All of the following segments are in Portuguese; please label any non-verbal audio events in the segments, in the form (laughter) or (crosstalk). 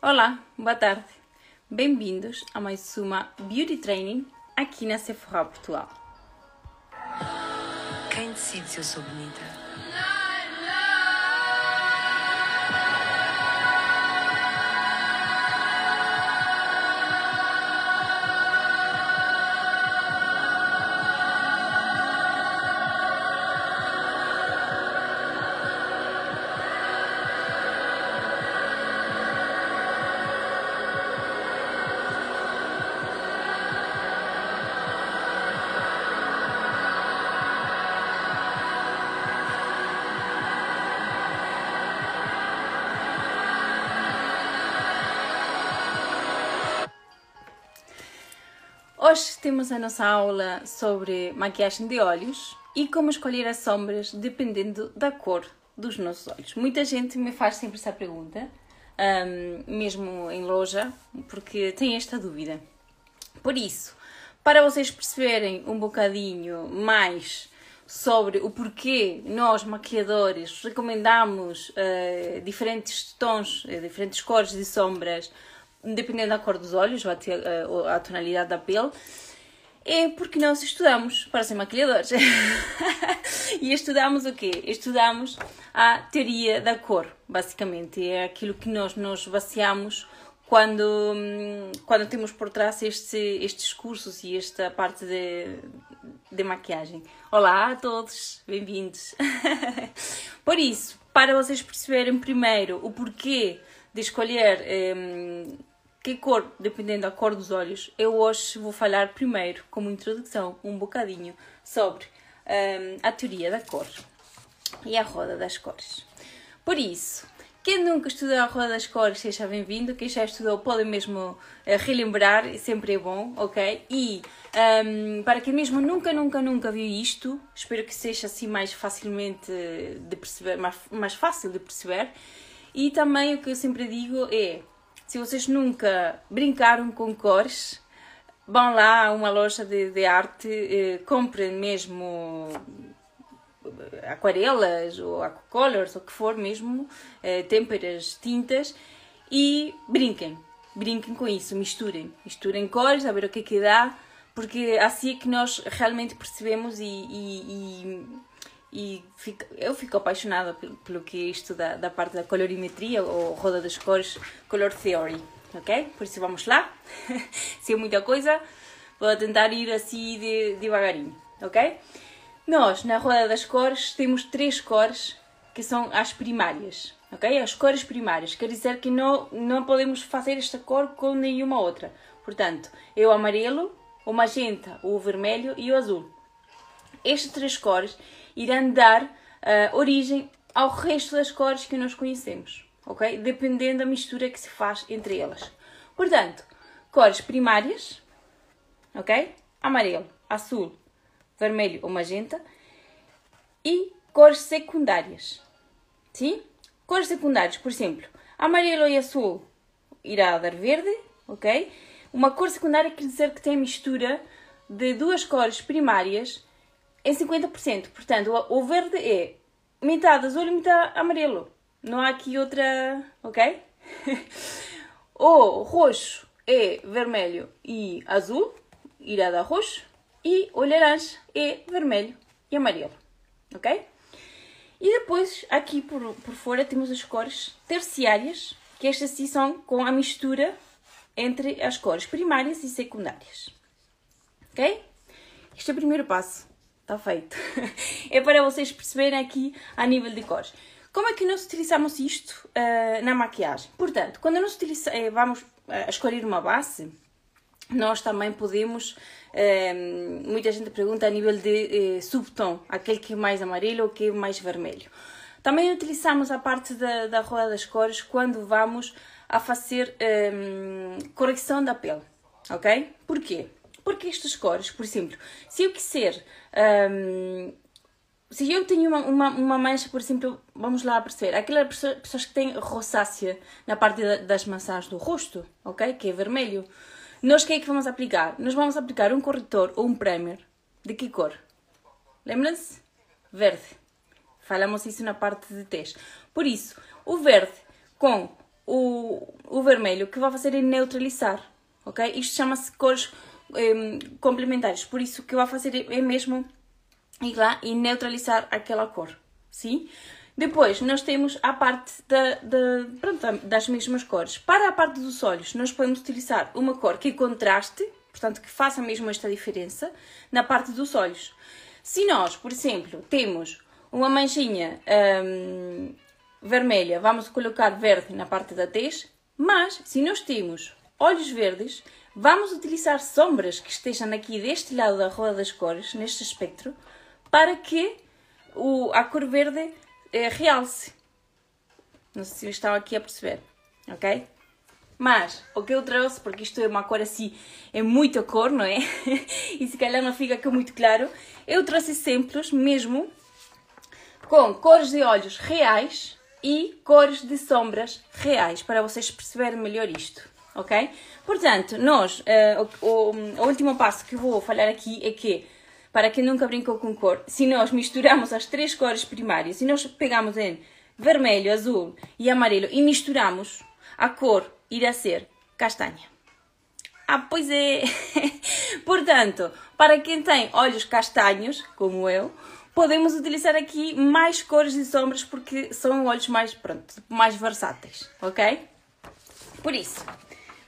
Olá, boa tarde. Bem-vindos a mais uma Beauty Training aqui na Sephora Portugal. Quem decide se eu sou bonita? Temos a nossa aula sobre maquiagem de olhos e como escolher as sombras dependendo da cor dos nossos olhos. Muita gente me faz sempre essa pergunta, um, mesmo em loja, porque tem esta dúvida. Por isso, para vocês perceberem um bocadinho mais sobre o porquê nós, maquiadores, recomendamos uh, diferentes tons, uh, diferentes cores de sombras dependendo da cor dos olhos ou eh, a tonalidade da pele, é porque nós estudamos para ser maquilhadores. (laughs) e estudamos o quê? Estudamos a teoria da cor, basicamente. É aquilo que nós nos baseamos quando, hum, quando temos por trás este, estes cursos e esta parte de, de maquiagem. Olá a todos, bem-vindos. (laughs) por isso, para vocês perceberem primeiro o porquê de escolher hum, que cor, dependendo da cor dos olhos, eu hoje vou falar primeiro, como introdução, um bocadinho sobre um, a teoria da cor e a roda das cores. Por isso, quem nunca estudou a roda das cores, seja bem-vindo. Quem já estudou pode mesmo uh, relembrar, sempre é bom, ok? E um, para quem mesmo nunca, nunca, nunca viu isto, espero que seja assim mais facilmente de perceber, mais, mais fácil de perceber. E também o que eu sempre digo é se vocês nunca brincaram com cores, vão lá a uma loja de, de arte, eh, comprem mesmo eh, aquarelas ou aquacolors, ou o que for mesmo, eh, têmperas, tintas e brinquem. Brinquem com isso, misturem. Misturem cores, a ver o que é que dá, porque assim é que nós realmente percebemos e, e, e e fico, eu fico apaixonada pelo, pelo que é isto da, da parte da colorimetria ou roda das cores, color theory, ok? Por isso vamos lá. (laughs) Se é muita coisa, vou tentar ir assim de, devagarinho, ok? Nós, na roda das cores, temos três cores que são as primárias, ok? As cores primárias, quer dizer que não, não podemos fazer esta cor com nenhuma outra. Portanto, é o amarelo, o magenta, o vermelho e o azul. Estas três cores irão dar uh, origem ao resto das cores que nós conhecemos, ok? Dependendo da mistura que se faz entre elas. Portanto, cores primárias, ok? Amarelo, azul, vermelho ou magenta. E cores secundárias, sim? Cores secundárias, por exemplo, amarelo e azul irá dar verde, ok? Uma cor secundária quer dizer que tem mistura de duas cores primárias em 50%. Portanto, o verde é metade azul e metade amarelo. Não há aqui outra. Ok? (laughs) o roxo é vermelho e azul, irá dar roxo. E o laranja é vermelho e amarelo. Ok? E depois, aqui por, por fora, temos as cores terciárias, que estas sim são com a mistura entre as cores primárias e secundárias. Ok? Este é o primeiro passo está feito. (laughs) é para vocês perceberem aqui a nível de cores. Como é que nós utilizamos isto uh, na maquiagem? Portanto, quando nós utiliza, eh, vamos uh, escolher uma base, nós também podemos. Uh, muita gente pergunta a nível de subtom, aquele que é mais amarelo ou que é mais vermelho. Também utilizamos a parte da, da roda das cores quando vamos a fazer correção da pele, ok? Porquê? Porque estas cores, por exemplo, se eu quiser. Um, se eu tenho uma, uma, uma, mancha, por exemplo, vamos lá perceber, aquelas pessoas que têm rosácea na parte das maçãs do rosto, ok? Que é vermelho. Nós o que é que vamos aplicar? Nós vamos aplicar um corretor ou um primer. De que cor? Lembram-se? Verde. Falamos isso na parte de teste. Por isso, o verde com o, o vermelho, que vai fazer é neutralizar, ok? Isto chama-se cores um, complementares, por isso o que vai fazer é mesmo ir lá e neutralizar aquela cor, sim? Depois, nós temos a parte da, da, pronto, das mesmas cores. Para a parte dos olhos, nós podemos utilizar uma cor que contraste, portanto, que faça mesmo esta diferença na parte dos olhos. Se nós, por exemplo, temos uma manchinha hum, vermelha, vamos colocar verde na parte da tez, mas se nós temos olhos verdes, vamos utilizar sombras que estejam aqui deste lado da roda das cores, neste espectro, para que o, a cor verde eh, realce. Não sei se estão aqui a perceber, ok? Mas o que eu trouxe, porque isto é uma cor assim, é muita cor, não é? (laughs) e se calhar não fica aqui muito claro, eu trouxe exemplos mesmo com cores de olhos reais e cores de sombras reais, para vocês perceberem melhor isto, ok? Portanto, nós, uh, o, o, o último passo que vou falar aqui é que para quem nunca brincou com cor, se nós misturamos as três cores primárias, se nós pegamos em vermelho, azul e amarelo e misturamos, a cor irá ser castanha. Ah, pois é! (laughs) Portanto, para quem tem olhos castanhos, como eu, podemos utilizar aqui mais cores e sombras porque são olhos mais, pronto, mais versáteis, ok? Por isso,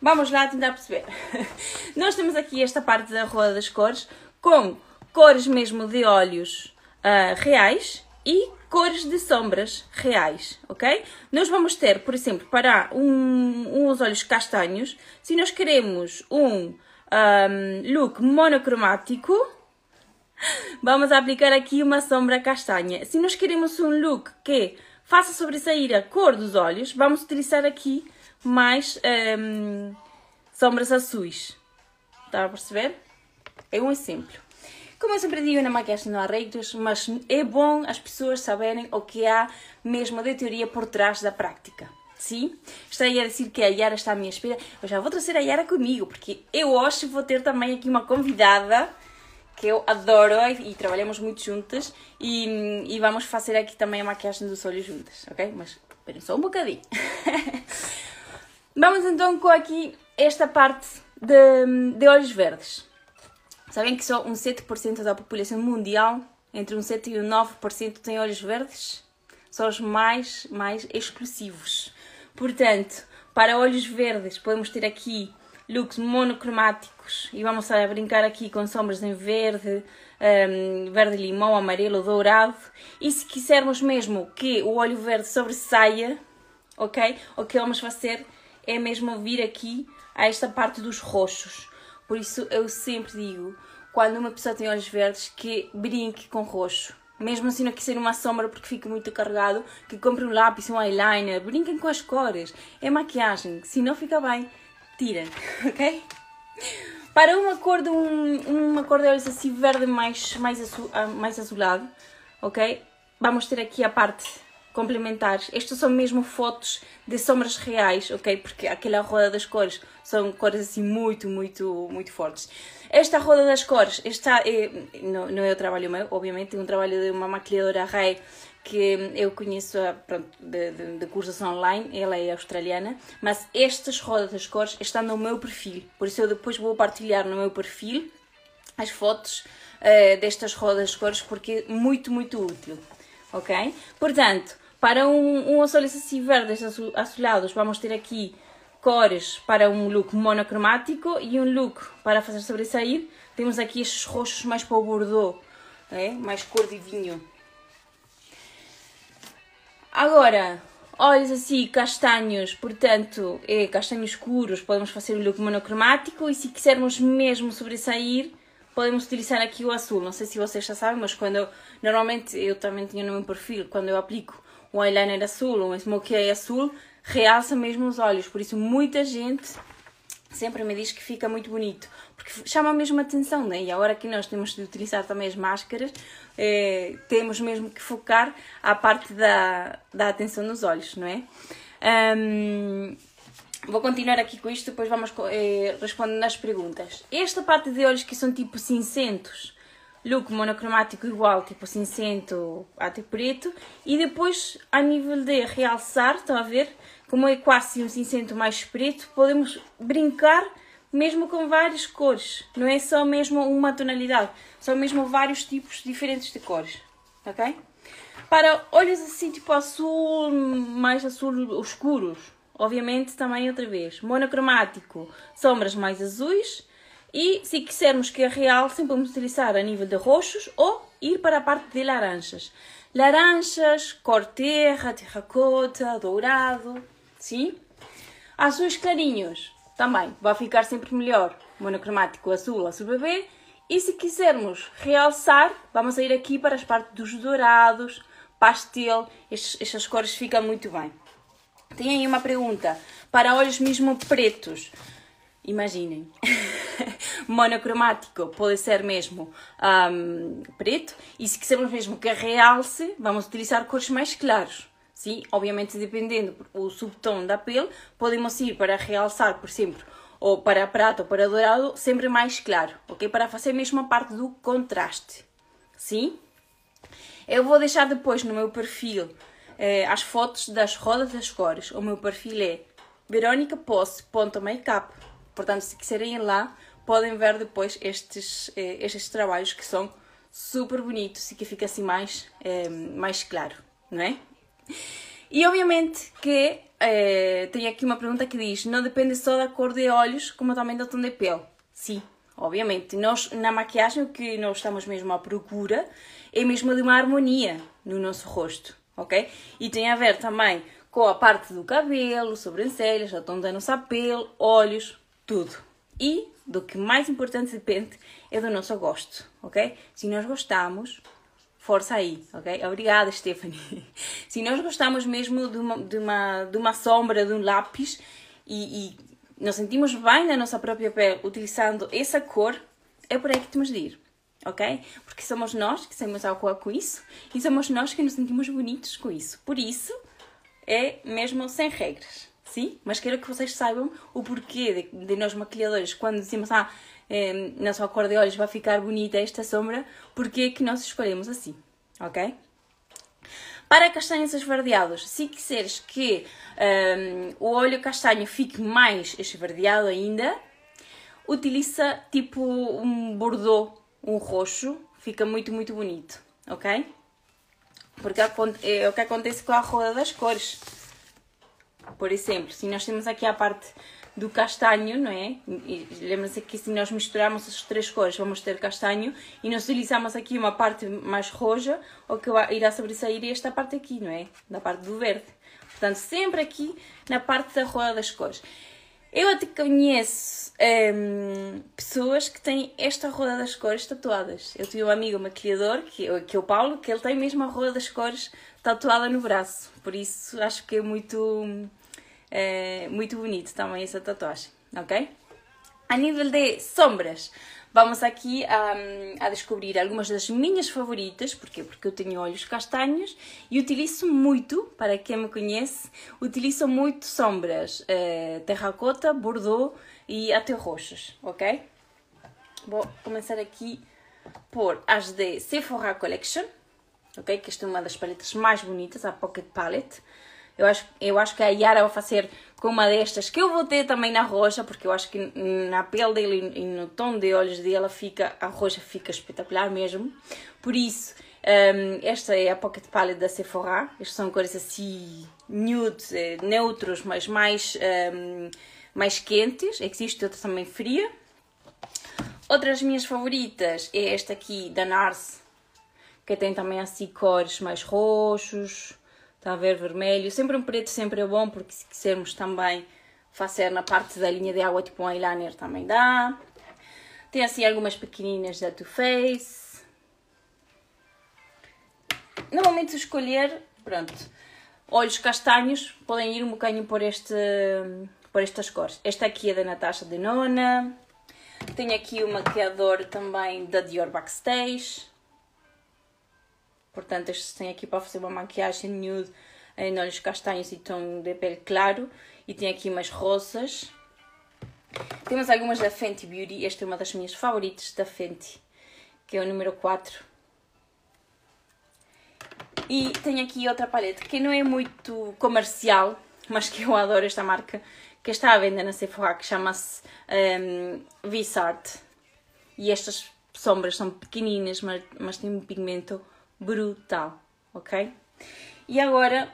vamos lá tentar perceber. (laughs) Nós temos aqui esta parte da roda das cores com cores mesmo de olhos uh, reais e cores de sombras reais, ok? Nós vamos ter, por exemplo, para um, uns olhos castanhos, se nós queremos um, um look monocromático, (laughs) vamos aplicar aqui uma sombra castanha. Se nós queremos um look que faça sobressair a cor dos olhos, vamos utilizar aqui mais um, sombras azuis. Está a perceber? É um exemplo. Como eu sempre digo, na maquiagem não há regras, mas é bom as pessoas saberem o que há mesmo de teoria por trás da prática. Sim? Estarei a dizer que a Yara está à minha espera. Eu já vou trazer a Yara comigo, porque eu hoje vou ter também aqui uma convidada que eu adoro e, trabalhamos muito juntas e, e, vamos fazer aqui também a maquiagem dos olhos juntas, ok? Mas esperem só um bocadinho. (laughs) vamos então com aqui esta parte de, de olhos verdes. Sabem que só um 7% da população mundial, entre um 7 e um 9%, tem olhos verdes? São os mais, mais exclusivos. Portanto, para olhos verdes, podemos ter aqui looks monocromáticos e vamos a brincar aqui com sombras em verde, um, verde limão, amarelo, dourado. E se quisermos mesmo que o olho verde sobressaia, ok? O que vamos fazer é mesmo vir aqui a esta parte dos roxos. Por isso eu sempre digo, quando uma pessoa tem olhos verdes, que brinque com roxo. Mesmo assim não quiser uma sombra porque fica muito carregado, que compre um lápis, um eyeliner, brinquem com as cores. É maquiagem, se não fica bem, tirem, (laughs) ok? Para uma cor de um, uma cor de olhos assim verde mais, mais, azul, ah, mais azulado, ok? Vamos ter aqui a parte complementares. Estas são mesmo fotos de sombras reais, ok? Porque aquela roda das cores são cores assim muito, muito, muito fortes. Esta roda das cores está, é, não, não é o trabalho meu, obviamente, é um trabalho de uma maquilhadora Ray que eu conheço pronto, de, de, de cursos online, ela é australiana, mas estas rodas das cores estão no meu perfil, por isso eu depois vou partilhar no meu perfil as fotos uh, destas rodas de cores porque é muito, muito útil, ok? Portanto, para um, um assim verdes azulados, vamos ter aqui cores para um look monocromático e um look para fazer sobressair. Temos aqui estes roxos mais para o bordeaux, é? mais cor de vinho. Agora, olhos assim castanhos, portanto, é castanhos escuros, podemos fazer o look monocromático e se quisermos mesmo sobressair, podemos utilizar aqui o azul. Não sei se vocês já sabem, mas quando eu, normalmente eu também tinha no meu perfil, quando eu aplico um eyeliner azul, um smokey azul, realça mesmo os olhos. Por isso, muita gente sempre me diz que fica muito bonito, porque chama mesmo a atenção, né? E agora que nós temos de utilizar também as máscaras, eh, temos mesmo que focar a parte da, da atenção nos olhos, não é? Um, vou continuar aqui com isto, depois vamos eh, respondendo às perguntas. Esta parte de olhos que são tipo cinzentos, look monocromático igual, tipo cinzento até preto, e depois a nível de realçar, estão a ver? como é quase um cinzento mais preto, podemos brincar mesmo com várias cores. Não é só mesmo uma tonalidade, são mesmo vários tipos diferentes de cores, ok? Para olhos assim tipo azul, mais azul escuros, obviamente também outra vez, monocromático, sombras mais azuis e se quisermos que realcem podemos utilizar a nível de roxos ou ir para a parte de laranjas. Laranjas, cor terra, terracota, dourado, sim? Azuis clarinhos, também vai ficar sempre melhor. Monocromático azul, azul bebê. E se quisermos realçar, vamos a ir aqui para as partes dos dourados, pastel. Estas cores ficam muito bem. Tem aí uma pergunta. Para olhos mesmo pretos, imaginem. (laughs) monocromático pode ser mesmo um, preto e se quisermos mesmo que realce, vamos utilizar cores mais claros. Sim, obviamente dependendo do subtom da pele, podemos ir para realçar, por exemplo, ou para prata ou para dourado, sempre mais claro, ok? Para fazer mesmo a parte do contraste, sim? Eu vou deixar depois no meu perfil eh, as fotos das rodas das cores. O meu perfil é veronicaposse.makeup. Portanto, se quiserem ir lá, podem ver depois estes, eh, estes trabalhos que são super bonitos e que fica assim mais, eh, mais claro, não é? E obviamente que eh, tem aqui uma pergunta que diz: não depende só da cor de olhos, como também do tom de pele. Sim, obviamente. Nós, na maquiagem, o que nós estamos mesmo à procura é mesmo de uma harmonia no nosso rosto, ok? E tem a ver também com a parte do cabelo, sobrancelhas, o tom da nossa pele, olhos, tudo. E do que mais importante depende é do nosso gosto, ok? Se nós gostamos, força aí, ok? Obrigada, Stephanie. (laughs) Se nós gostamos mesmo de uma, de uma, de uma sombra, de um lápis e, e nos sentimos bem na nossa própria pele utilizando essa cor, é por aí que temos de ir, ok? Porque somos nós que ao rua com isso e somos nós que nos sentimos bonitos com isso. Por isso, é mesmo sem regras, sim? Mas quero que vocês saibam o porquê de, de nós maquilhadores, quando dizemos, ah, eh, na sua cor de olhos vai ficar bonita esta sombra, porque é que nós escolhemos assim, ok? Para castanhos esverdeados, se quiseres que um, o olho castanho fique mais esverdeado ainda, utiliza tipo um bordeaux, um roxo, fica muito, muito bonito, ok? Porque é o que acontece com a roda das cores. Por exemplo, se nós temos aqui a parte do castanho, não é? Lembra-se que se nós misturarmos as três cores, vamos ter castanho e nós utilizamos aqui uma parte mais roxa, o que irá sobressair é esta parte aqui, não é? Da parte do verde. Portanto, sempre aqui na parte da roda das cores. Eu até conheço hum, pessoas que têm esta roda das cores tatuadas. Eu tenho um amigo maquilhador, que, que é o Paulo, que ele tem mesmo a roda das cores tatuada no braço. Por isso acho que é muito é muito bonito também essa tatuagem, ok? A nível de sombras, vamos aqui a, a descobrir algumas das minhas favoritas, porquê? Porque eu tenho olhos castanhos e utilizo muito, para quem me conhece, utilizo muito sombras eh, terracota, bordeaux e até roxas, ok? Vou começar aqui por as de Sephora Collection, ok? Que esta é uma das paletas mais bonitas, a Pocket Palette. Eu acho, eu acho que a Yara vai fazer com uma destas, que eu vou ter também na roxa, porque eu acho que na pele dele e no tom de olhos dela fica, a roxa fica espetacular mesmo. Por isso, um, esta é a Pocket Palette da Sephora. Estas são cores assim nude, eh, neutros, mas mais, um, mais quentes. Existe outra também fria. Outras minhas favoritas é esta aqui da NARS, que tem também assim cores mais roxos, Está a ver vermelho. Sempre um preto sempre é bom, porque se quisermos também fazer na parte da linha de água, tipo um eyeliner, também dá. Tem assim algumas pequeninas da Too Faced. Normalmente escolher, pronto, olhos castanhos, podem ir um bocadinho por, este, por estas cores. Esta aqui é da Natasha Denona. Tenho aqui o maquiador também da Dior Backstage. Portanto, estes têm aqui para fazer uma maquiagem nude em olhos castanhos e tom de pele claro. E tem aqui umas rosas. Temos algumas da Fenty Beauty. Esta é uma das minhas favoritas da Fenty, que é o número 4. E tenho aqui outra paleta que não é muito comercial, mas que eu adoro esta marca, que está à venda na Sephora, que chama-se um, Vissart. E estas sombras são pequeninas, mas, mas têm um pigmento brutal, ok? E agora,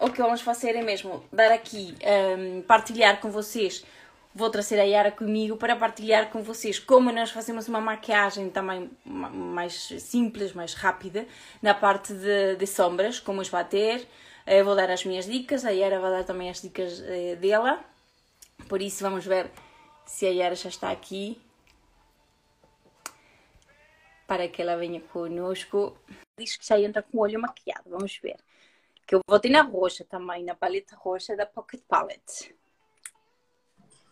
o que vamos fazer é mesmo dar aqui, um, partilhar com vocês vou trazer a Yara comigo para partilhar com vocês como nós fazemos uma maquiagem também mais simples, mais rápida, na parte de, de sombras, como esbater. Eu vou dar as minhas dicas, a Yara vai dar também as dicas eh, dela. Por isso, vamos ver se a Yara já está aqui para que ela venha conosco. Diz que já entra com o olho maquiado, vamos ver. Que eu vou ter na roxa também, na paleta roxa da Pocket Palette.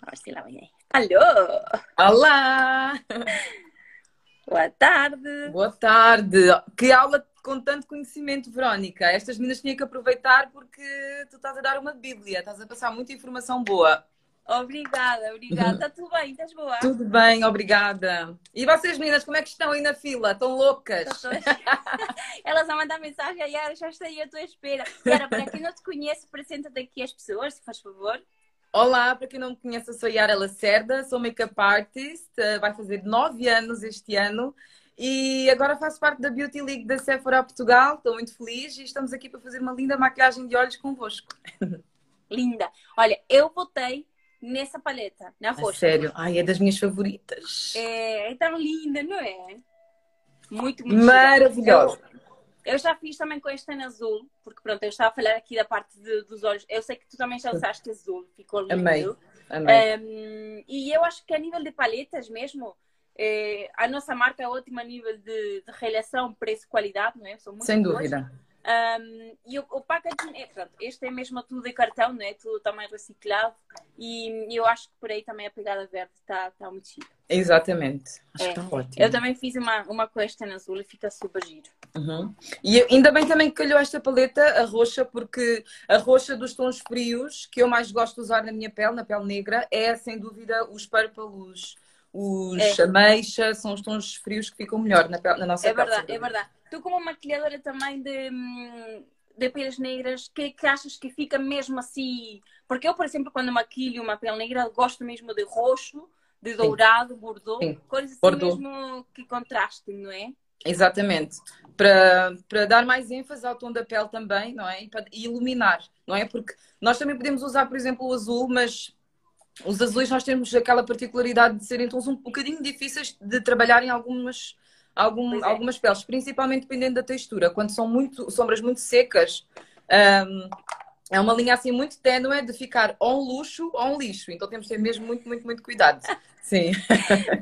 Vamos ela vem aí. Alô! Olá! (laughs) Boa tarde! Boa tarde! Que aula com tanto conhecimento, Verónica. Estas meninas tinham que aproveitar porque tu estás a dar uma bíblia, estás a passar muita informação boa. Obrigada, obrigada. Está tudo bem? Estás boa? Tudo bem, obrigada. E vocês, meninas, como é que estão aí na fila? Estão loucas? (laughs) Elas a mandar mensagem, a Yara já está aí à tua espera. Yara, para quem não te conhece, apresenta-te aqui as pessoas, se faz favor. Olá, para quem não me conhece, eu sou Yara Lacerda, sou make-up artist, eh, vai fazer nove anos este ano e agora faço parte da Beauty League da Sephora Portugal, estou muito feliz e estamos aqui para fazer uma linda maquiagem de olhos convosco. (laughs) Linda! Olha, eu votei nessa paleta, na roxa. sério? Ai, é das minhas favoritas. É, é tão linda, não é? Muito, muito Maravilhosa. Eu já fiz também com este em azul, porque pronto, eu estava a falar aqui da parte de, dos olhos. Eu sei que tu também já usaste azul, ficou lindo. Amei, amei. Um, e eu acho que a nível de paletas mesmo, eh, a nossa marca é ótima a nível de, de relação preço-qualidade, não é? Sem dúvida. Um, e o, o packaging, é, pronto, este é mesmo tudo de cartão, não é? Tudo também reciclado. E eu acho que por aí também a pegada verde está tá muito chique. Exatamente. Acho é. que está ótimo. Eu também fiz uma, uma question azul e fica super giro. Uhum. E ainda bem também que calhou esta paleta, a roxa, porque a roxa dos tons frios que eu mais gosto de usar na minha pele, na pele negra, é sem dúvida os purple, os, é. ameixa, são os tons frios que ficam melhor na, pele, na nossa é pele. Verdade, é verdade. Tu, como maquilhadora também de, de peles negras, que, que achas que fica mesmo assim? Porque eu, por exemplo, quando maquilho uma pele negra, gosto mesmo de roxo, de dourado, Sim. bordeaux, Sim. cores assim bordeaux. mesmo que contrastem, não é? Exatamente. Para, para dar mais ênfase ao tom da pele também, não é? E para iluminar, não é? Porque nós também podemos usar, por exemplo, o azul, mas os azuis nós temos aquela particularidade de serem tons um bocadinho difíceis de trabalhar em algumas algum, é. algumas peles, principalmente dependendo da textura. Quando são muito, sombras muito secas, um, é uma linha assim muito ténue de ficar ou um luxo ou um lixo. Então temos que ter mesmo muito, muito, muito cuidado. (laughs) Sim.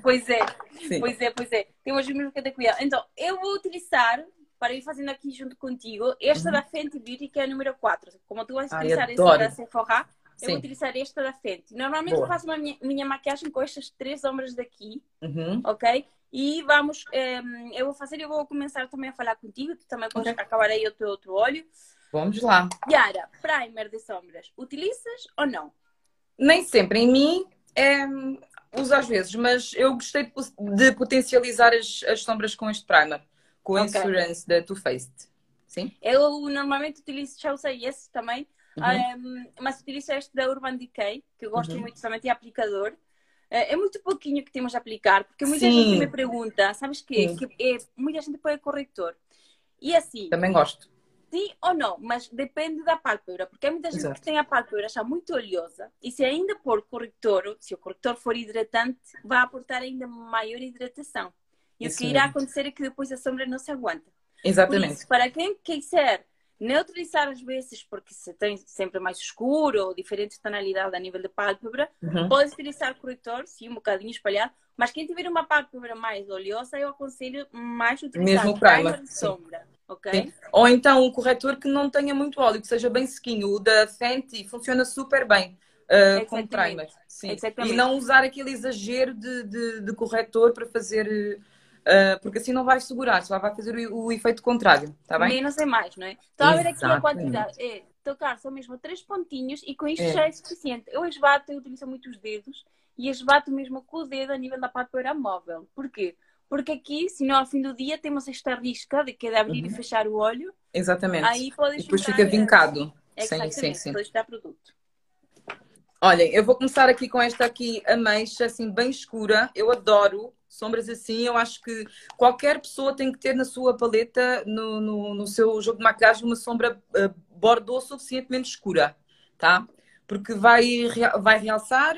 pois é, Sim. pois é, pois é. Temos mesmo que ter cuidado. Então, eu vou utilizar, para ir fazendo aqui junto contigo, esta uhum. da Fenty Beauty, que é a número 4. Como tu vais utilizar Ai, esta da Sephora, eu vou utilizar esta da Fenty. Normalmente Boa. eu faço a minha, minha maquiagem com estas três sombras daqui, uhum. ok? E vamos, um, ehm, eu vou fazer, eu vou começar também a falar contigo, tu também podes okay. acabar aí o teu outro olho. Vamos lá. Yara, primer de sombras, utilizas ou não? Nem sempre. Em mim, é, uso às vezes, mas eu gostei de potencializar as, as sombras com este primer, com a okay. Insurance da Too Faced. Sim? Eu normalmente utilizo, já usei esse também, uhum. um, mas utilizo este da Urban Decay, que eu gosto uhum. muito também, de aplicador. É, é muito pouquinho que temos a aplicar, porque muita Sim. gente me pergunta, sabes quê? que é, muita gente põe corretor. E assim. Também gosto. Sim ou não, mas depende da pálpebra, porque há muita gente Exato. que tem a pálpebra já muito oleosa e se ainda pôr corretor, se o corretor for hidratante, vai aportar ainda maior hidratação. E Isso o que irá acontecer é que depois a sombra não se aguenta. Exatamente. Isso, para quem quiser neutralizar às vezes, porque se tem sempre mais escuro ou diferente tonalidade a nível de pálpebra, uhum. pode utilizar corretor, sim, um bocadinho espalhado, mas quem tiver uma pálpebra mais oleosa, eu aconselho mais utilizar Mesmo primer de sombra. ok Sim. Ou então um corretor que não tenha muito óleo, que seja bem sequinho. O da Fenty funciona super bem uh, com primer. Sim. E não usar aquele exagero de, de, de corretor para fazer Uh, porque assim não vai segurar, só vai fazer o, o efeito contrário, tá bem? Menos é mais, não é? Então, a ver aqui a quantidade. É, tocar só mesmo três pontinhos e com isto é. já é suficiente. Eu esbato, eu utilizo muito os dedos e esbato mesmo com o dedo a nível da pálpebra móvel. Porquê? Porque aqui, se não ao fim do dia temos esta risca de que é de abrir uhum. e fechar o olho. Exatamente. Aí pode Depois fica vincado. Sim, sim, sim. Pode produto. Olhem, eu vou começar aqui com esta aqui, ameixa, assim, bem escura. Eu adoro sombras assim. Eu acho que qualquer pessoa tem que ter na sua paleta, no, no, no seu jogo de maquilhagem, uma sombra uh, bordô suficientemente escura, tá? Porque vai, vai realçar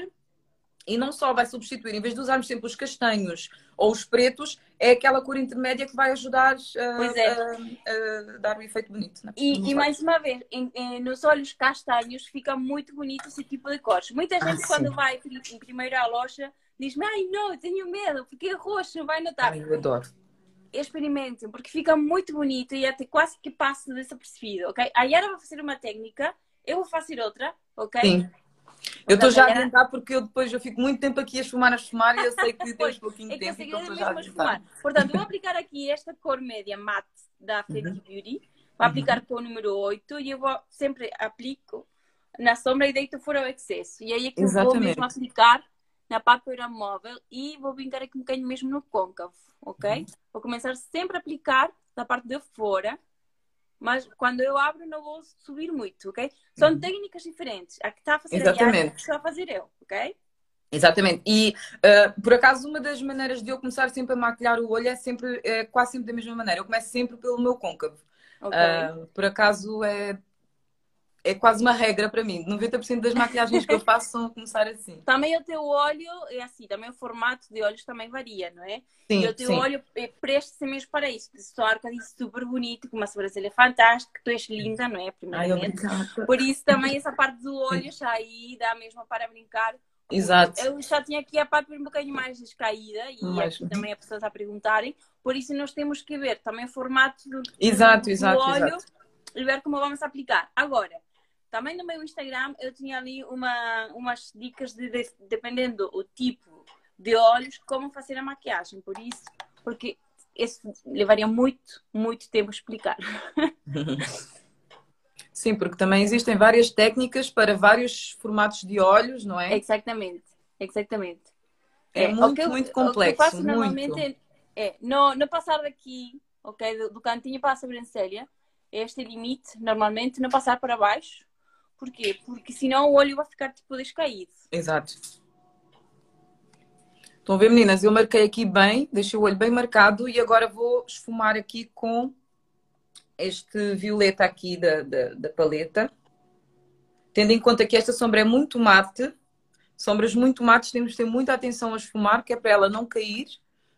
e não só vai substituir, em vez de usarmos sempre os castanhos ou os pretos, é aquela cor intermédia que vai ajudar a, é. a, a dar um efeito bonito. Né? E, e mais uma vez, em, em, nos olhos castanhos fica muito bonito esse tipo de cores. Muita gente, ah, quando vai em primeiro à loja, diz-me: Ai, não, tenho medo, porque é roxo, não vai notar. Ai, eu adoro. Experimentem, porque fica muito bonito e até quase que passa desapercebido, ok? A Yara vai fazer uma técnica, eu vou fazer outra, ok? Sim. Eu estou já a adiantar porque eu depois eu fico muito tempo aqui a esfumar, a esfumar e eu sei que (laughs) temos pouquinho é tempo, então estou já a esfumar. Portanto, vou aplicar aqui esta cor média matte da Fenty uhum. Beauty. Vou aplicar uhum. com o número 8 e eu vou sempre aplico na sombra e deito fora o excesso. E aí é que eu vou mesmo aplicar na pálpebra móvel e vou brincar aqui um bocadinho mesmo no côncavo, ok? Uhum. Vou começar sempre a aplicar da parte de fora mas quando eu abro não vou subir muito, ok? São uhum. técnicas diferentes. A que está a fazer Exatamente. a Yara, estou a fazer eu, ok? Exatamente. E uh, por acaso uma das maneiras de eu começar sempre a maquilhar o olho é sempre é quase sempre da mesma maneira. Eu começo sempre pelo meu côncavo. Okay. Uh, por acaso é é quase uma regra para mim. 90% das maquilhagens que eu (laughs) faço são a começar assim. Também o teu olho é assim, também o formato de olhos também varia, não é? Sim, e o teu sim. olho é presta-se mesmo para isso. De soar super bonito, com uma sobrancelha fantástica, tu és linda, não é? Primeiramente. Ai, Por isso também essa (laughs) parte do olho já aí dá mesmo para brincar. Exato. Eu já tinha aqui a parte um bocadinho mais descaída e Mais. também as pessoas a perguntarem. Por isso nós temos que ver também o formato do, exato, do exato, olho exato. e ver como vamos aplicar. Agora, também no meu Instagram eu tinha ali uma, umas dicas de, de dependendo do tipo de olhos, como fazer a maquiagem. Por isso, porque isso levaria muito, muito tempo explicar. (laughs) Sim, porque também existem várias técnicas para vários formatos de olhos, não é? Exatamente, exatamente. É, é muito, eu, muito complexo. O que eu faço muito. normalmente é, é no, no passar daqui, ok, do, do cantinho para a sobrancelha, este limite, normalmente, não passar para baixo, Porquê? Porque senão o olho vai ficar tipo descaído. Exato. Estão a ver, meninas? Eu marquei aqui bem, deixei o olho bem marcado e agora vou esfumar aqui com este violeta aqui da, da, da paleta. Tendo em conta que esta sombra é muito mate, sombras muito mates temos de ter muita atenção a esfumar, que é para ela não cair,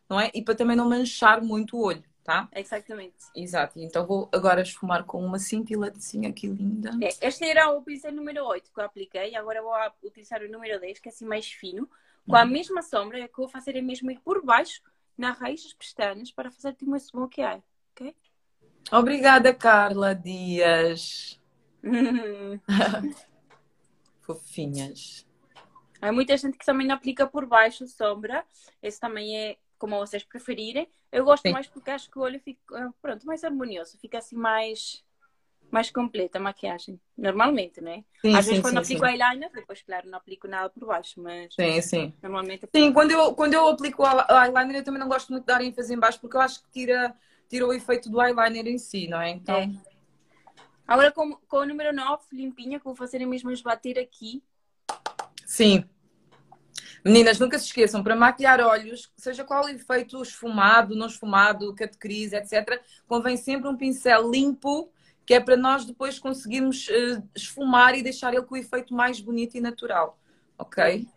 não é? E para também não manchar muito o olho tá? Exatamente. Exato. Então vou agora esfumar com uma cintiladezinha aqui linda. É, este era o pincel número 8 que eu apliquei. Agora vou utilizar o número 10, que é assim mais fino. Com a uhum. mesma sombra, o que eu vou fazer é mesmo ir por baixo, na raiz das pestanas, para fazer tipo smokey eye. Ok? Obrigada, Carla Dias. (laughs) (laughs) Fofinhas. Há muita gente que também não aplica por baixo sombra. Esse também é como vocês preferirem. Eu gosto Sim. mais porque acho que o olho fica, pronto, mais harmonioso, fica assim mais mais completa a maquiagem, normalmente, né? Sim, Às sim, vezes quando sim, aplico sim. eyeliner, depois, claro, não aplico nada por baixo, mas sim, sim. normalmente... Sim, quando eu, quando eu aplico o eyeliner eu também não gosto muito de dar ênfase em baixo porque eu acho que tira, tira o efeito do eyeliner em si, não é? Então... É. Agora com, com o número 9, limpinha, que vou fazer mesmo esbater aqui. Sim. Meninas, nunca se esqueçam, para maquilhar olhos, seja qual o efeito esfumado, não esfumado, crease, etc., convém sempre um pincel limpo, que é para nós depois conseguirmos uh, esfumar e deixar ele com o efeito mais bonito e natural. Ok?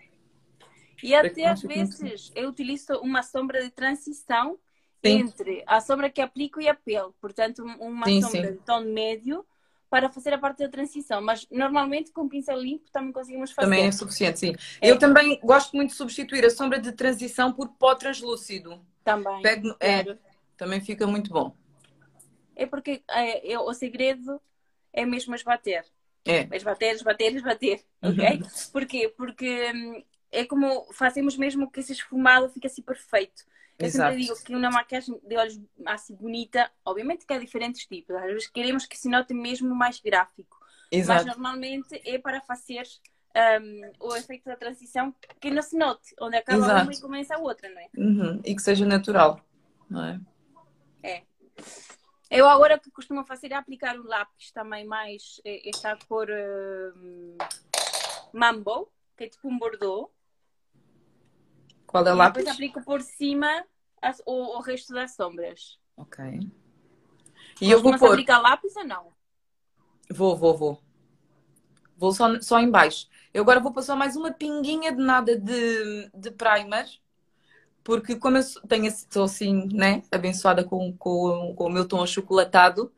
E até às vezes eu utilizo uma sombra de transição sim. entre a sombra que aplico e a pele. Portanto, uma sim, sombra sim. de tom médio para fazer a parte da transição, mas normalmente com pincel limpo também conseguimos fazer. Também é suficiente, sim. É. Eu também gosto muito de substituir a sombra de transição por pó translúcido. Também. Pego, é, também fica muito bom. É porque é, é, o segredo é mesmo esbater. É. Esbater, esbater, esbater. Ok? Uhum. Porquê? Porque hum, é como fazemos mesmo que esse esfumado fique assim perfeito. Eu Exato. sempre digo que uma maquiagem de olhos assim bonita, obviamente que há diferentes tipos. Às vezes queremos que se note mesmo mais gráfico. Exato. Mas normalmente é para fazer um, o efeito da transição que não se note, onde acaba Exato. uma e começa a outra, não é? Uhum. E que seja natural, não é? É. Eu agora que costumo fazer é aplicar um lápis também mais, eh, esta cor uh, Mambo, que é tipo um bordô. Qual é o lápis? depois aplico por cima as- o, o resto das sombras. Ok. E eu vou pôr. aplicar lápis ou não? Vou, vou, vou. Vou só, só em baixo. Eu agora vou passar mais uma pinguinha de nada de, de primer. Porque como eu tenho, sou assim, né? Abençoada com, com, com o meu tom achocolatado.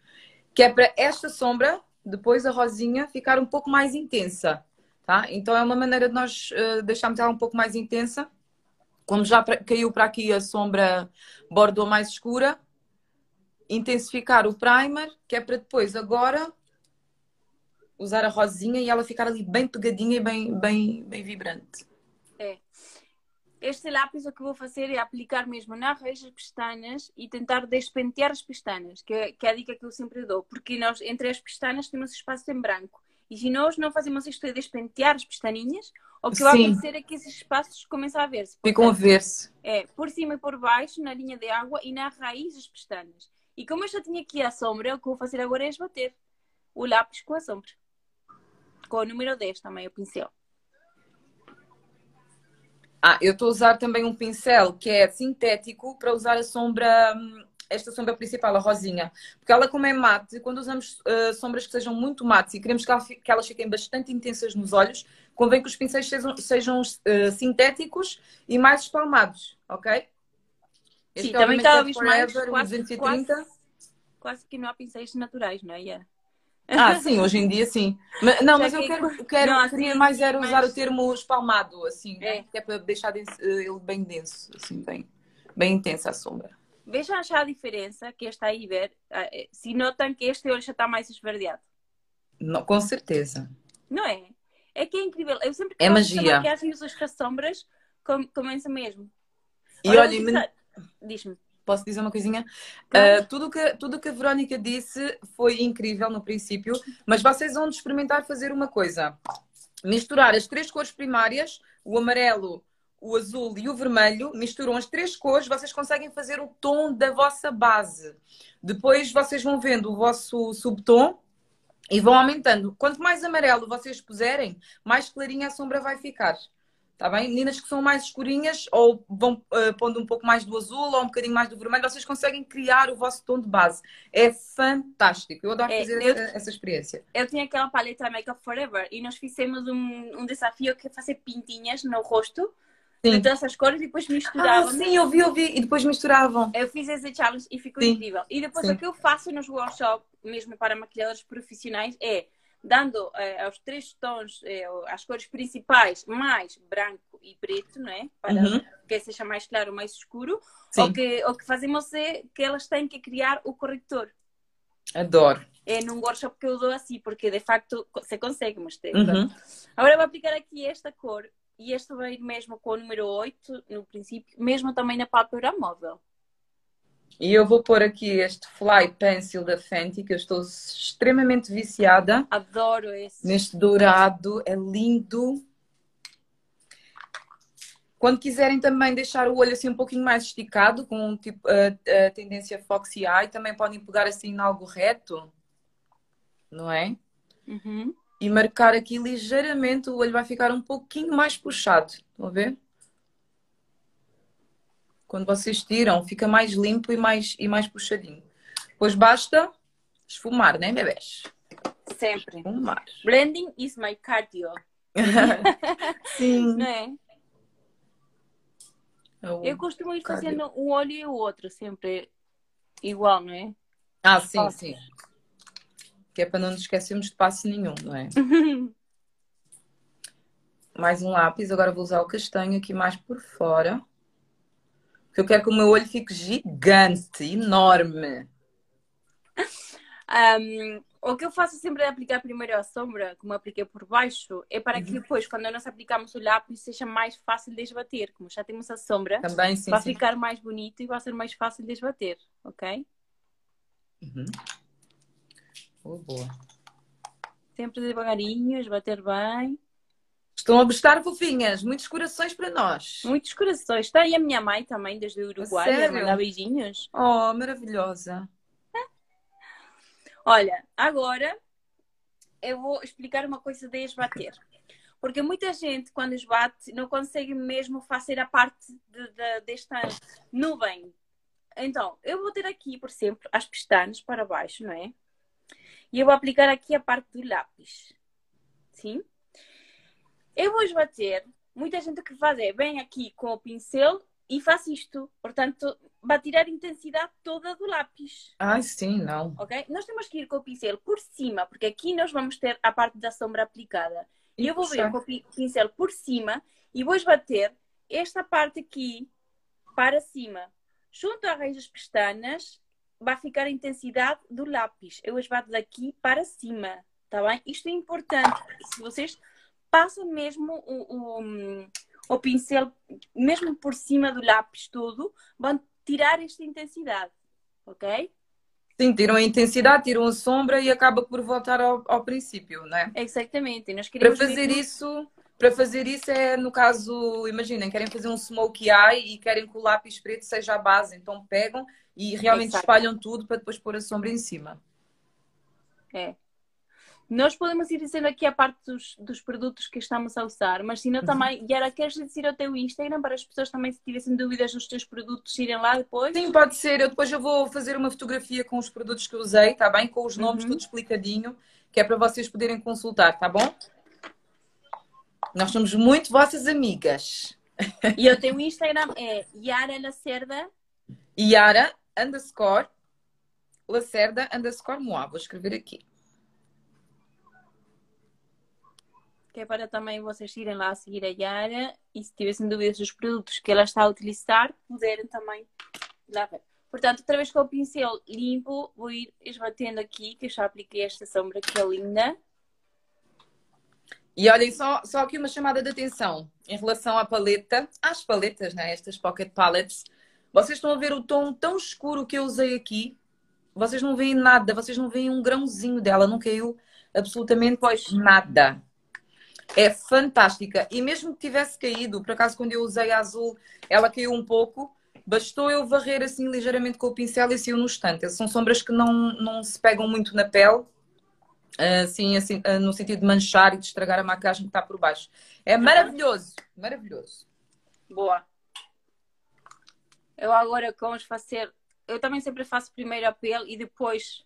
Que é para esta sombra, depois a rosinha, ficar um pouco mais intensa. Tá? Então é uma maneira de nós eh, deixarmos ela um pouco mais intensa. Como já caiu para aqui a sombra bordô mais escura, intensificar o primer, que é para depois agora usar a rosinha e ela ficar ali bem pegadinha e bem, bem, bem vibrante. É. Este lápis o que vou fazer é aplicar mesmo na raiz das pestanas e tentar despentear as pestanas, que é, que é a dica que eu sempre dou, porque nós entre as pestanas temos espaço em branco. E se nós não fazemos isto de despentear as pestaninhas, o que vai Sim. acontecer é que esses espaços começam a ver-se. Ficam a ver-se. É, por cima e por baixo, na linha de água e na raiz das pestanas. E como eu já tinha aqui a sombra, o que eu vou fazer agora é esbater o lápis com a sombra. Com o número 10 também, o pincel. Ah, eu estou a usar também um pincel que é sintético para usar a sombra, hum, esta sombra principal, a rosinha. Porque ela, como é mate, quando usamos ah, sombras que sejam muito mates e queremos que, ela que elas fiquem bastante intensas nos olhos, convém que os pincéis sejam, sejam ah, sintéticos e mais espalmados, ok? Este Sim, é também vez mais Forever, quase, 230. quase, quase que não há pincéis naturais, não é? Yeah. Ah, sim, hoje em dia sim. Mas- não, Já mas eu que- quero, quero Não, queria assim, mais era usar o termo espalmado, assim, né? É. que é para deixar eh, ele bem denso, assim, bem, bem intensa a sombra. Vejam já a diferença que está aí ver. Ah, eh, Se notam que este olho já está mais esverdeado. Não, com certeza. Não é? É que é incrível. Eu sempre que É faço essa magia. maquiagem e uso as sombras, com, começa mesmo. E olha, vou men- Diz-me. posso dizer uma coisinha? Ah, tudo que, tudo que a Verónica disse foi incrível no princípio, mas vocês vão experimentar fazer uma coisa: misturar as três cores primárias, o amarelo, o azul e o vermelho, misturam as três cores, vocês conseguem fazer o tom da vossa base. Depois vocês vão vendo o vosso subtom e vão aumentando. Quanto mais amarelo vocês puserem, mais clarinha a sombra vai ficar. Tá bem? Meninas que são mais escurinhas ou vão eh, pondo um pouco mais do azul ou um bocadinho mais do vermelho, vocês conseguem criar o vosso tom de base. É fantástico. Eu adoro É, fazer eu- essa, essa experiência. Eu tinha aquela paleta Makeup Forever e nós fizemos um, um desafio que é fazer pintinhas no rosto Sim. todas as cores e depois Ah, misturávamos. sim, eu vi, eu vi. E depois misturavam. Eu fiz esse challenge e ficou Sim. incrível. E depois Sim. o que eu faço nos workshops, mesmo para maquilhadores profissionais, é dando eh, aos três tons, eh, as cores principais, mais branco e preto, não é? Para Uhum. que seja mais claro ou mais escuro. Sim. O que, o que fazemos é que elas têm que criar o corretor. Adoro. É num workshop que eu dou assim, porque de facto se consegue, mas tem. Uhum. Agora eu vou aplicar aqui esta cor. E esta vai ir mesmo com o número 8, no princípio, mesmo também na pálpebra móvel. E eu vou pôr aqui este Fly Pencil da Fenty, que eu estou extremamente viciada. Adoro esse. Neste dourado, é lindo. Quando quiserem também deixar o olho assim um pouquinho mais esticado, com tipo, a, a tendência Foxy Eye, também podem pegar assim em algo reto, não é? Uhum. E marcar aqui ligeiramente, o olho vai ficar um pouquinho mais puxado. Estão a ver? Quando vocês tiram, fica mais limpo e mais, e mais puxadinho. Depois basta esfumar, né, bebês? Sempre. Esfumar. Blending is my cardio. (laughs) Sim. Não é? É o- Eu costumo ir cardio. fazendo um olho e o outro, sempre igual, não é? Ah, sim, Fácil. sim. Que é para não nos esquecermos de passo nenhum, não é? (laughs) Mais um lápis. Agora vou usar o castanho aqui mais por fora. Porque eu quero que o meu olho fique gigante, enorme. Um, o que eu faço sempre é aplicar primeiro a sombra, como eu apliquei por baixo, é para Uhum. que depois, quando nós aplicamos o lápis, seja mais fácil de esbater. Como já temos a sombra, Também, sim, vai sim. ficar mais bonito e vai ser mais fácil de esbater, ok? Uhum. Boa, boa. Sempre devagarinho, esbater bem. Estão a gostar, fofinhas? Muitos corações para nós. Muitos corações. Está aí a minha mãe também, desde o Uruguai, a mandar beijinhos. Oh, maravilhosa. (laughs) Olha, agora eu vou explicar uma coisa de esbater. Porque muita gente, quando esbate, não consegue mesmo fazer a parte de, de, desta nuvem. Então, eu vou ter aqui, por exemplo, as pestanas para baixo, não é? E eu vou aplicar aqui a parte do lápis. Sim? Eu vou esbater. Muita gente que faz é, vem aqui com o pincel e faz isto. Portanto, vai tirar a intensidade toda do lápis. Ah, sim, não. Ok? Nós temos que ir com o pincel por cima, porque aqui nós vamos ter a parte da sombra aplicada. E eu vou vir com o pincel por cima e vou esbater esta parte aqui para cima. Junto à raiz das pestanas vai ficar a intensidade do lápis. Eu esbato daqui para cima, tá bem? Isto é importante, se vocês passam mesmo o, o, o pincel, mesmo por cima do lápis todo, vão tirar esta intensidade, ok? Sim, tiram a intensidade, tiram a sombra e acaba por voltar ao, ao princípio, não é? Exatamente. Nós para fazer mesmo... isso, para fazer isso é no caso, imaginem, querem fazer um smoky eye e querem que o lápis preto seja a base, então pegam e realmente Exato. espalham tudo para depois pôr a sombra em cima. É. Nós podemos ir dizendo aqui a parte dos, dos produtos que estamos a usar, mas se não uhum. também, Yara, queres dizer o teu Instagram para as pessoas também, se tivessem dúvidas nos teus produtos, irem lá depois? Sim, pode ser. Eu depois eu vou fazer uma fotografia com os produtos que usei, tá bem? Com os nomes, uhum. tudo explicadinho, que é para vocês poderem consultar, tá bom? Nós somos muito vossas amigas. E o teu Instagram é Yara Lacerda. Yara underscore Lacerda underscore Moá. Vou escrever aqui. que é para também vocês irem lá a seguir a Yara e se tivessem dúvidas dos produtos que ela está a utilizar, puderem também lá ver. Portanto, outra vez com o pincel limpo, vou ir esbatendo aqui, que eu já apliquei esta sombra que é linda. E olhem, só, só aqui uma chamada de atenção em relação à paleta, às paletas, né? estas pocket palettes. Vocês estão a ver o tom tão escuro que eu usei aqui? Vocês não veem nada, vocês não veem um grãozinho dela, não caiu absolutamente pois. nada. É fantástica. E mesmo que tivesse caído, por acaso quando eu usei a azul, ela caiu um pouco, bastou eu varrer assim ligeiramente com o pincel e saiu no instante. São sombras que não, não se pegam muito na pele, assim, assim, no sentido de manchar e de estragar a maquiagem que está por baixo. É maravilhoso, maravilhoso. Boa. Eu agora vamos fazer. Eu também sempre faço primeiro a pele e depois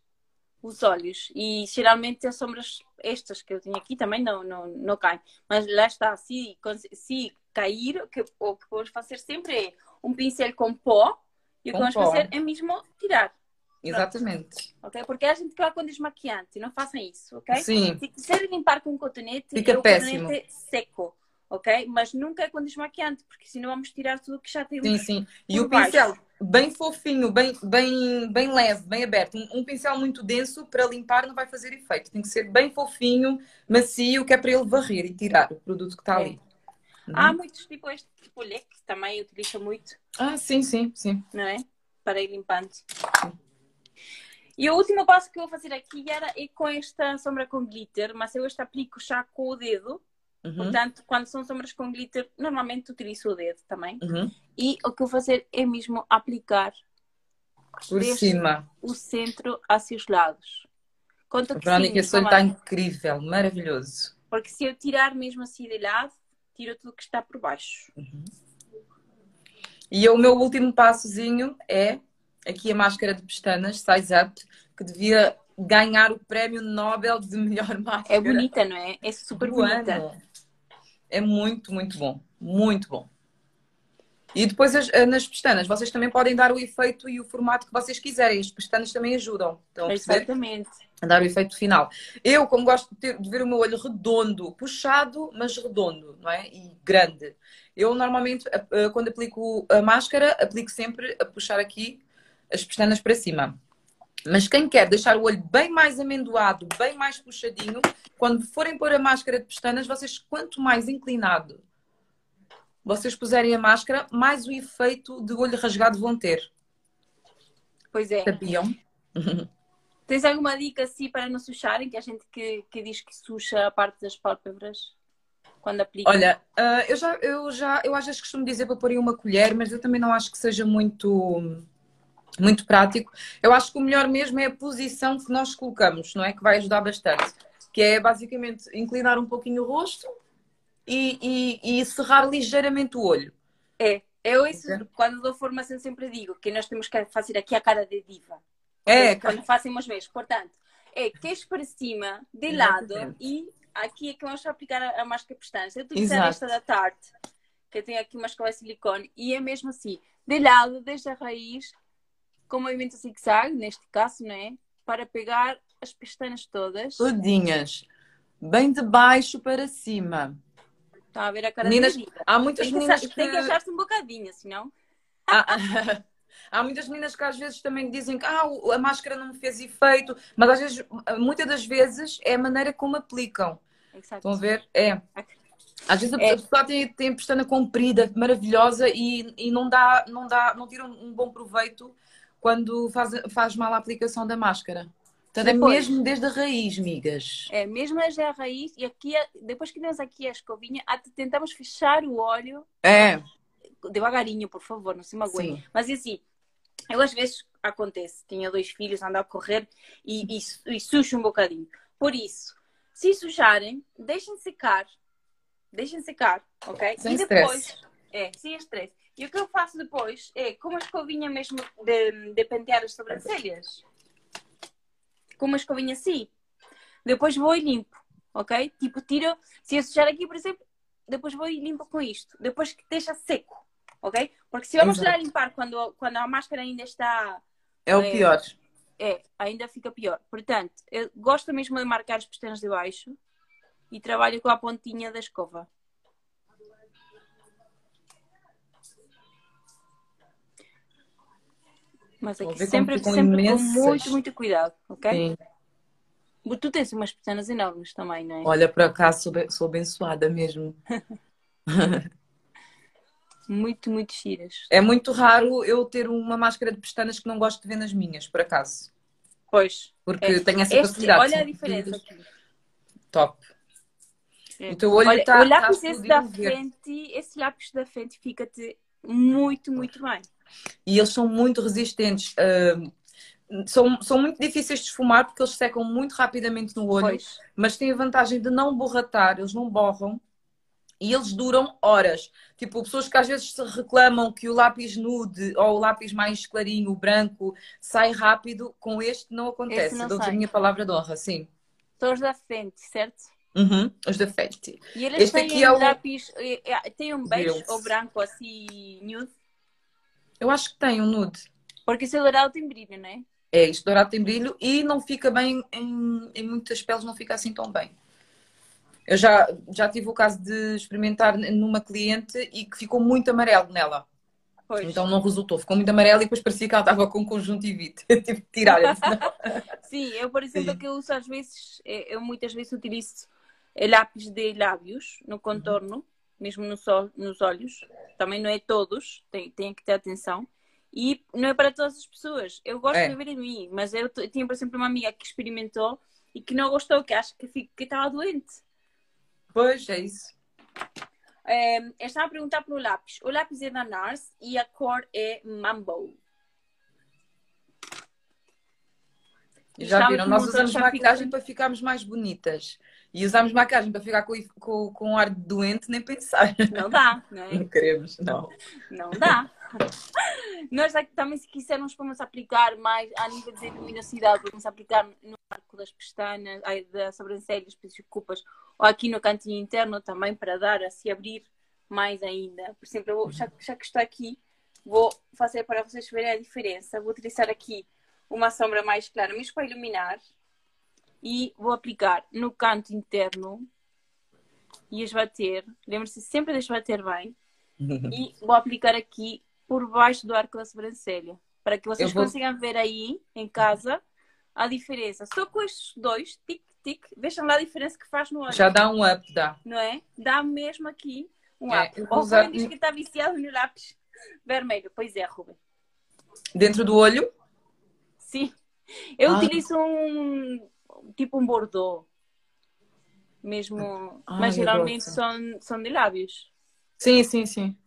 os olhos. E geralmente as sombras, estas que eu tenho aqui, também não, não, não caem. Mas lá está, se, se cair, o que, o que vamos fazer sempre é um pincel com pó e o que vamos pó. fazer é mesmo tirar. Exatamente. Ok? Porque a gente vai com desmaquiante, não façam isso, ok? Sim. Se quiserem limpar com cotonete, Fica é péssimo. cotonete seco ok? Mas nunca é com desmaquiante, porque senão vamos tirar tudo que já tem Sim, sim. E o baixo. pincel bem fofinho, bem, bem, bem leve, bem aberto. Um, um, pincel muito denso para limpar não vai fazer efeito. Tem que ser bem fofinho, macio, que é para ele varrer e tirar o produto que está é. ali. Há uhum. muitos, tipo este tipo que também utiliza muito. Ah, sim, sim, sim. Não é? Para ir limpando. Sim. E o último passo que eu vou fazer aqui era é com esta sombra com glitter, mas eu esta aplico já com o dedo Uhum. Portanto, quando são sombras com glitter, normalmente utilizo o dedo também. Uhum. E o que eu vou fazer é mesmo aplicar por cima o centro hacia os lados. Conta a Verónica, olho está incrível, maravilhoso. Porque se eu tirar mesmo assim de lado, tira tudo que está por baixo. Uhum. E o meu último passozinho é aqui a máscara de pestanas, Size Up, que devia ganhar o prémio Nobel de melhor (laughs) máscara. É bonita, não é? É super bonita. Ano. É muito, muito bom. Muito bom. E depois as, eh, nas pestanas, vocês também podem dar o efeito e o formato que vocês quiserem. As pestanas também ajudam. Estão a Exatamente. A dar o efeito final. Eu, como gosto de, ter, de, ver o meu olho redondo, puxado, mas redondo, não é? E grande. Eu normalmente, eh, quando aplico a máscara, aplico sempre a puxar aqui as pestanas para cima. Mas quem quer deixar o olho bem mais amendoado, bem mais puxadinho, quando forem pôr a máscara de pestanas, vocês, quanto mais inclinado vocês puserem a máscara, mais o efeito de olho rasgado vão ter. Pois é. Sabiam? (laughs) Tens alguma dica assim para não sucharem? Que a gente que, que diz que sucha a parte das pálpebras quando aplica? Olha, uh, eu já, eu já, eu às vezes costumo dizer para pôr uma colher, mas eu também não acho que seja muito muito prático. Eu acho que o melhor mesmo é a posição que nós colocamos, não é? Que vai ajudar bastante. Que é basicamente inclinar um pouquinho o rosto e, e, e cerrar ligeiramente o olho. É, eu isso, quando dou formação sempre digo que nós temos que fazer aqui a cara de diva. É, Quando fazemos mesmo. Portanto, é queixo para cima, de lado Exatamente. e aqui é que vamos aplicar a, a máscara pestanas. Eu utilizar Exato. esta da Tarte, que tem aqui uma escova de silicone, e é mesmo assim, de lado, desde a raiz, com movimento zigue-zague, neste caso, não é? Para pegar as pestanas todas. todinhas. Bem de baixo para cima. Está a ver a cara Meninas, há muitas Tem que, meninas que... tem que achar-se um bocadinho, senão. Há, (laughs) há muitas meninas que às vezes também dizem que ah, o- a máscara não me fez efeito, mas às vezes, muitas das vezes, é a maneira como aplicam. Exato. Estão a ver? É. Às vezes a É. pessoa tem, tem a pestana comprida, maravilhosa, e, e não dá, não dá, não tira um bom proveito quando faz, faz mal a aplicação da máscara. Portanto, é Depois. mesmo desde a raiz, migas. É, mesmo desde a raiz, e aqui, depois que temos aqui a escovinha, tentamos fechar o olho É, devagarinho, por favor, não se magoem. sim. Mas assim, eu às vezes acontece, tinha dois filhos, ando a correr e, e, e sujo um bocadinho. Por isso, se sujarem, deixem secar, deixem secar, ok? Sem e depois, stress. É, sem estresse. E o que eu faço depois é, com uma escovinha mesmo de, de pentear as sobrancelhas, com uma escovinha assim, depois vou e limpo, ok? Tipo, tiro, se eu sujar aqui, por exemplo, depois vou e limpo com isto, depois que deixa seco, ok? Porque se vamos lá Exato. limpar quando, quando a máscara ainda está, É o É. pior. é, ainda fica pior. Portanto, eu gosto mesmo de marcar as pestanas de baixo e trabalho com a pontinha da escova. Mas aqui sempre, ficam sempre com imensas. muito, muito cuidado, ok? Sim. Tu tens umas pestanas enormes também, não é? Olha, por acaso sou, sou abençoada mesmo. (laughs) Muito, muito giras. É muito raro eu ter uma máscara de pestanas que não gosto de ver nas minhas, por acaso. Pois. Porque é. tenho essa Este- facilidade. olha a diferença aqui. Top. É. O teu olho está o lápis tá esse da verde. frente, esse lápis da frente fica-te muito, muito bem. E eles são muito resistentes. Ahm, são, são muito difíceis de esfumar porque eles secam muito rapidamente no olho, Pois. mas têm a vantagem de não borratar, eles não borram e eles duram horas. Tipo, pessoas que às vezes se reclamam que o lápis nude ou o lápis mais clarinho, branco, sai rápido, com este não acontece. Dou-vos a minha palavra de honra, sim. Todos da frente, certo? Uhum, os da Fenty. E eles Este têm aqui é o- lápis, eh, eh, tem um beijo Deles. ou branco assim, nude, Eu acho que tem um nude. porque esse dourado tem brilho, não é? É, isto dourado tem brilho e não fica bem em, em muitas peles, não fica assim tão bem. Eu já, já tive o caso de experimentar numa cliente e que ficou muito amarelo nela. Pois. Então não resultou, ficou muito amarelo e depois parecia que ela estava com conjuntivite. (laughs) Eu tive que tirar. (laughs) Sim, eu, por exemplo, Sim. que eu uso às vezes, eu muitas vezes utilizo lápis de lábios no contorno, mesmo no sol, nos olhos. Também não é todos, tem, tem que ter atenção. E não é para todas as pessoas. Eu gosto É. de ver em mim, mas eu t- tinha, por exemplo, uma amiga que experimentou e que não gostou, que acho que, que estava doente. Pois, é isso. Eh, eu estava a perguntar pelo lápis. O lápis é da NARS e a cor é Mambo. Já viram? Nós usamos maquilhagem fica- para ficarmos mais bonitas. E usamos maquilhagem para ficar com, com, com um ar doente, nem pensar. Não dá, não é? (laughs) Não queremos, não. Não dá. Nós também, se quisermos, vamos aplicar mais a nível de luminosidade, vamos aplicar no arco das pestanas, das sobrancelhas, desculpas, ou aqui no cantinho interno também, para dar a se abrir mais ainda. Por exemplo, vou- já, já que estou aqui, vou fazer para vocês verem a diferença. Vou utilizar aqui uma sombra mais clara, mesmo para iluminar, e vou aplicar no canto interno e esbater. Lembre-se sempre de esbater bem (laughs) e vou aplicar aqui por baixo do arco da sobrancelha para que vocês vou- consigam ver aí em casa a diferença. Só com estes dois, tic, tic, vejam lá a diferença que faz no olho, Já dá um up, dá. não é? Dá mesmo aqui um É, up. eu vou O usar- diz que está viciado no lápis vermelho. Pois é, Rubem. Dentro do olho, Sim. Eu Ah. utilizo um tipo um bordeaux. Mesmo, Ai, mas geralmente gosto. são, são de lábios. sim, sim, sim.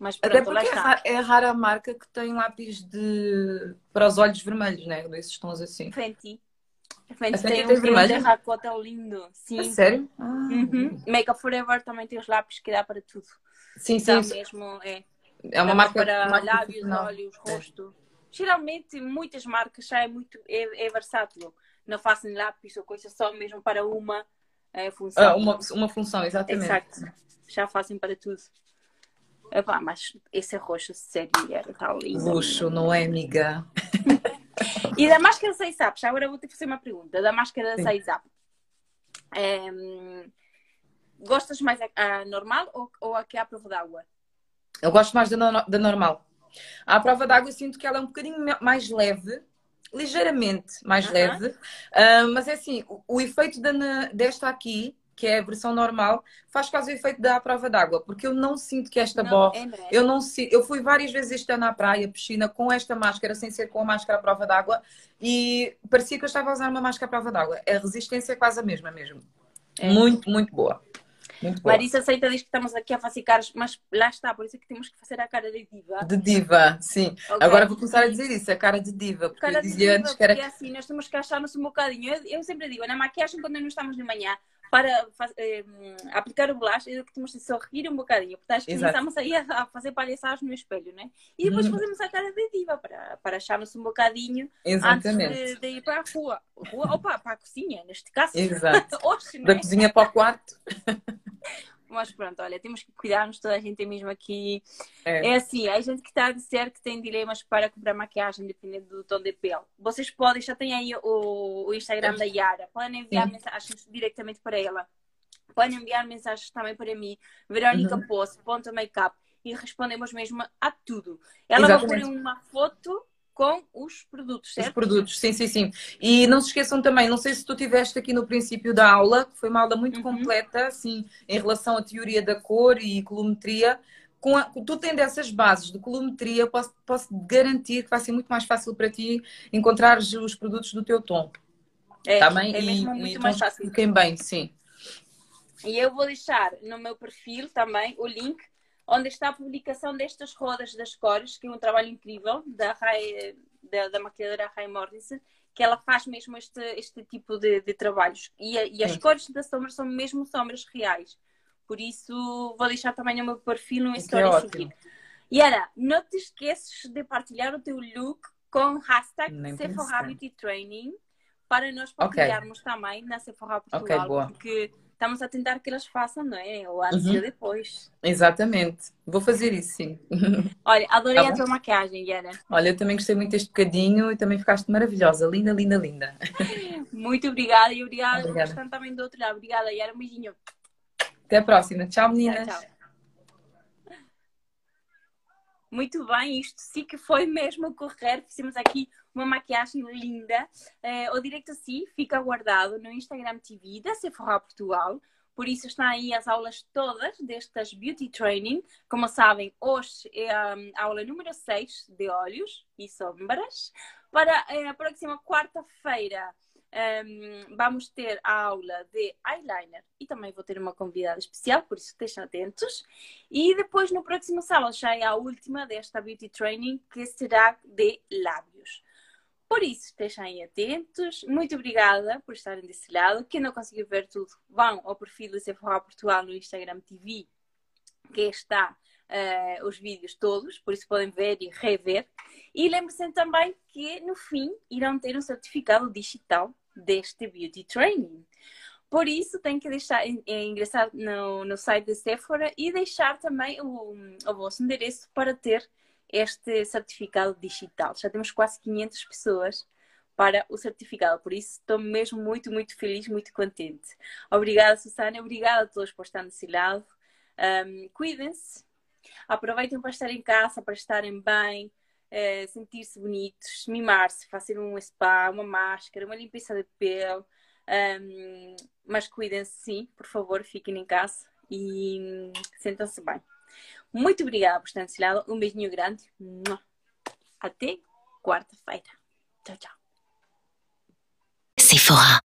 Mas Até pronto, lá porque é, está. ra- é rara a marca que tem lápis de... para os olhos vermelhos, né? Desses tons assim. Fenty. Também Essa tem tem um vermelho? racota lindo. Sim. A sério? Ah, Uhum. Makeup Forever também tem os lápis que dá para tudo. Sim, Dá sim. mesmo, é. É uma Dá marca para lábios, olhos, É. rosto. Geralmente, muitas marcas já é muito é, é versátil. Não fazem lápis ou coisa só mesmo para uma eh, função. Ah, uma, uma função, exatamente. Exato. Já fazem para tudo. Epá, mas esse roxo, sério, era tal lindo. Luxo, não é, amiga? (laughs) E da máscara 6 up, já agora vou ter que fazer uma pergunta. Da máscara Sim. 6 up. Gostas mais a, a normal ou, ou a que é à prova d'água? Eu gosto mais da, no- da normal. À prova d'água eu sinto que ela é um bocadinho mais leve, ligeiramente mais Aham. leve, Ah, mas é assim, o, o efeito da, desta aqui, que é a versão normal, faz quase o efeito da prova d'água, porque eu não sinto que esta Não, borra. é? Eu não sei, eu fui várias vezes este ano à praia, piscina, com esta máscara, sem ser com a máscara à prova d'água, e parecia que eu estava a usar uma máscara à prova d'água. A resistência é quase a mesma mesmo. É. Muito, muito boa. Marisa aceita diz que estamos aqui a fazer caras, mas lá está, por isso é que temos que fazer a cara de diva. De diva, sim. Ok? Agora vou começar a dizer isso, a cara de diva, porque Cara eu dizia antes que era. porque assim, nós temos que achar-nos um bocadinho. Eu, eu sempre digo, na maquiagem, quando não estamos de manhã, para eh, aplicar o blush, é que temos de sorrir um bocadinho. Porque acho que Exato. começamos aí a, a fazer palhaçadas no espelho, né? E depois Uhum. fazemos a cara de diva, para, para acharmos um bocadinho Exatamente. antes de, de ir para a rua. Rua ou para, para a cozinha, neste caso. Exato. (laughs) Hoje, Da né? cozinha para o quarto. (laughs) Mas pronto, olha, temos que cuidarmos, toda a gente é mesmo aqui. É. É assim, há gente que está a dizer que tem dilemas para comprar maquiagem dependendo do tom de pele. Vocês podem, já têm aí o, o Instagram da Yara, podem enviar Sim. mensagens diretamente para ela. Podem enviar mensagens também para mim, Verónica Uhum. Poço, ponto makeup, e respondemos mesmo a tudo. Ela vai Exatamente. pôr uma foto com os produtos, Os certo? produtos, sim, sim, sim. E não se esqueçam também, não sei se tu tiveste aqui no princípio da aula, que foi uma aula muito Uhum. completa, assim, em relação à teoria da cor e colometria. Com a, tu tendo essas bases de colometria, posso, posso garantir que vai ser muito mais fácil para ti encontrar os produtos do teu tom. É, Tá bem? é e, mesmo e muito mais tons que fácil. fiquem bem, sim. E eu vou deixar no meu perfil também o link onde está a publicação destas rodas das cores, que é um trabalho incrível da, Ray, da, da maquiadora Ray Morrison, que ela faz mesmo este, este tipo de, de trabalhos. E, e as Sim. cores da sombra são mesmo sombras reais. Por isso, vou deixar também no meu perfil no é a ótimo. seguir. Yara, não te esqueces de partilhar o teu look com o hashtag Nem Sephora. Beauty Training para nós partilharmos também na Sephora Portugal, boa. porque estamos a tentar que elas façam, não é? O antes Uhum. e depois. Exatamente. Vou fazer isso, sim. (laughs) Olha, adorei Tá a tua maquiagem, Yara. Olha, eu também gostei muito deste bocadinho e também ficaste maravilhosa. Linda, linda, linda. (laughs) Muito obrigada e obrigada, Obrigada. também do outro lado. Obrigada, Yara. Um beijinho. Até a próxima. Tchau, Tchau, meninas. tchau. Muito bem, isto sim que foi mesmo correr. Fizemos aqui uma maquiagem linda. Eh, o direito a si fica guardado no Instagram TV da Sephora Portugal. Por isso estão aí as aulas todas destas Beauty Training. Como sabem, hoje é a aula número 6 de olhos e sombras. Para eh, a próxima quarta-feira um, vamos ter a aula de eyeliner e também vou ter uma convidada especial, por isso estejam atentos. E depois no próximo sábado já é a última desta Beauty Training que será de lábios. Por isso, estejam atentos. Muito obrigada por estarem desse lado. Quem não conseguiu ver tudo, vão ao perfil da Sephora Portugal no Instagram TV, que está eh, os vídeos todos, por isso podem ver e rever. E lembrem-se também que no fim irão ter um certificado digital deste Beauty Training. Por isso, tem que deixar, ingressar no, no site da Sephora e deixar também o, o vosso endereço para ter este certificado digital. Já temos quase 500 pessoas para o certificado, por isso estou mesmo muito, muito feliz, muito contente. Obrigada, Susana, obrigada a todos por estar desse lado. Um, Cuidem-se, aproveitem para estar em casa, para estarem bem, eh, sentir-se bonitos, mimar-se, fazer um spa, uma máscara, uma limpeza de pele. Um, mas cuidem-se sim, por favor, fiquem em casa e hum, sentam-se bem. Muito obrigada por estar desse lado. Um beijinho grande. Até quarta-feira. Tchau, tchau. Sephora.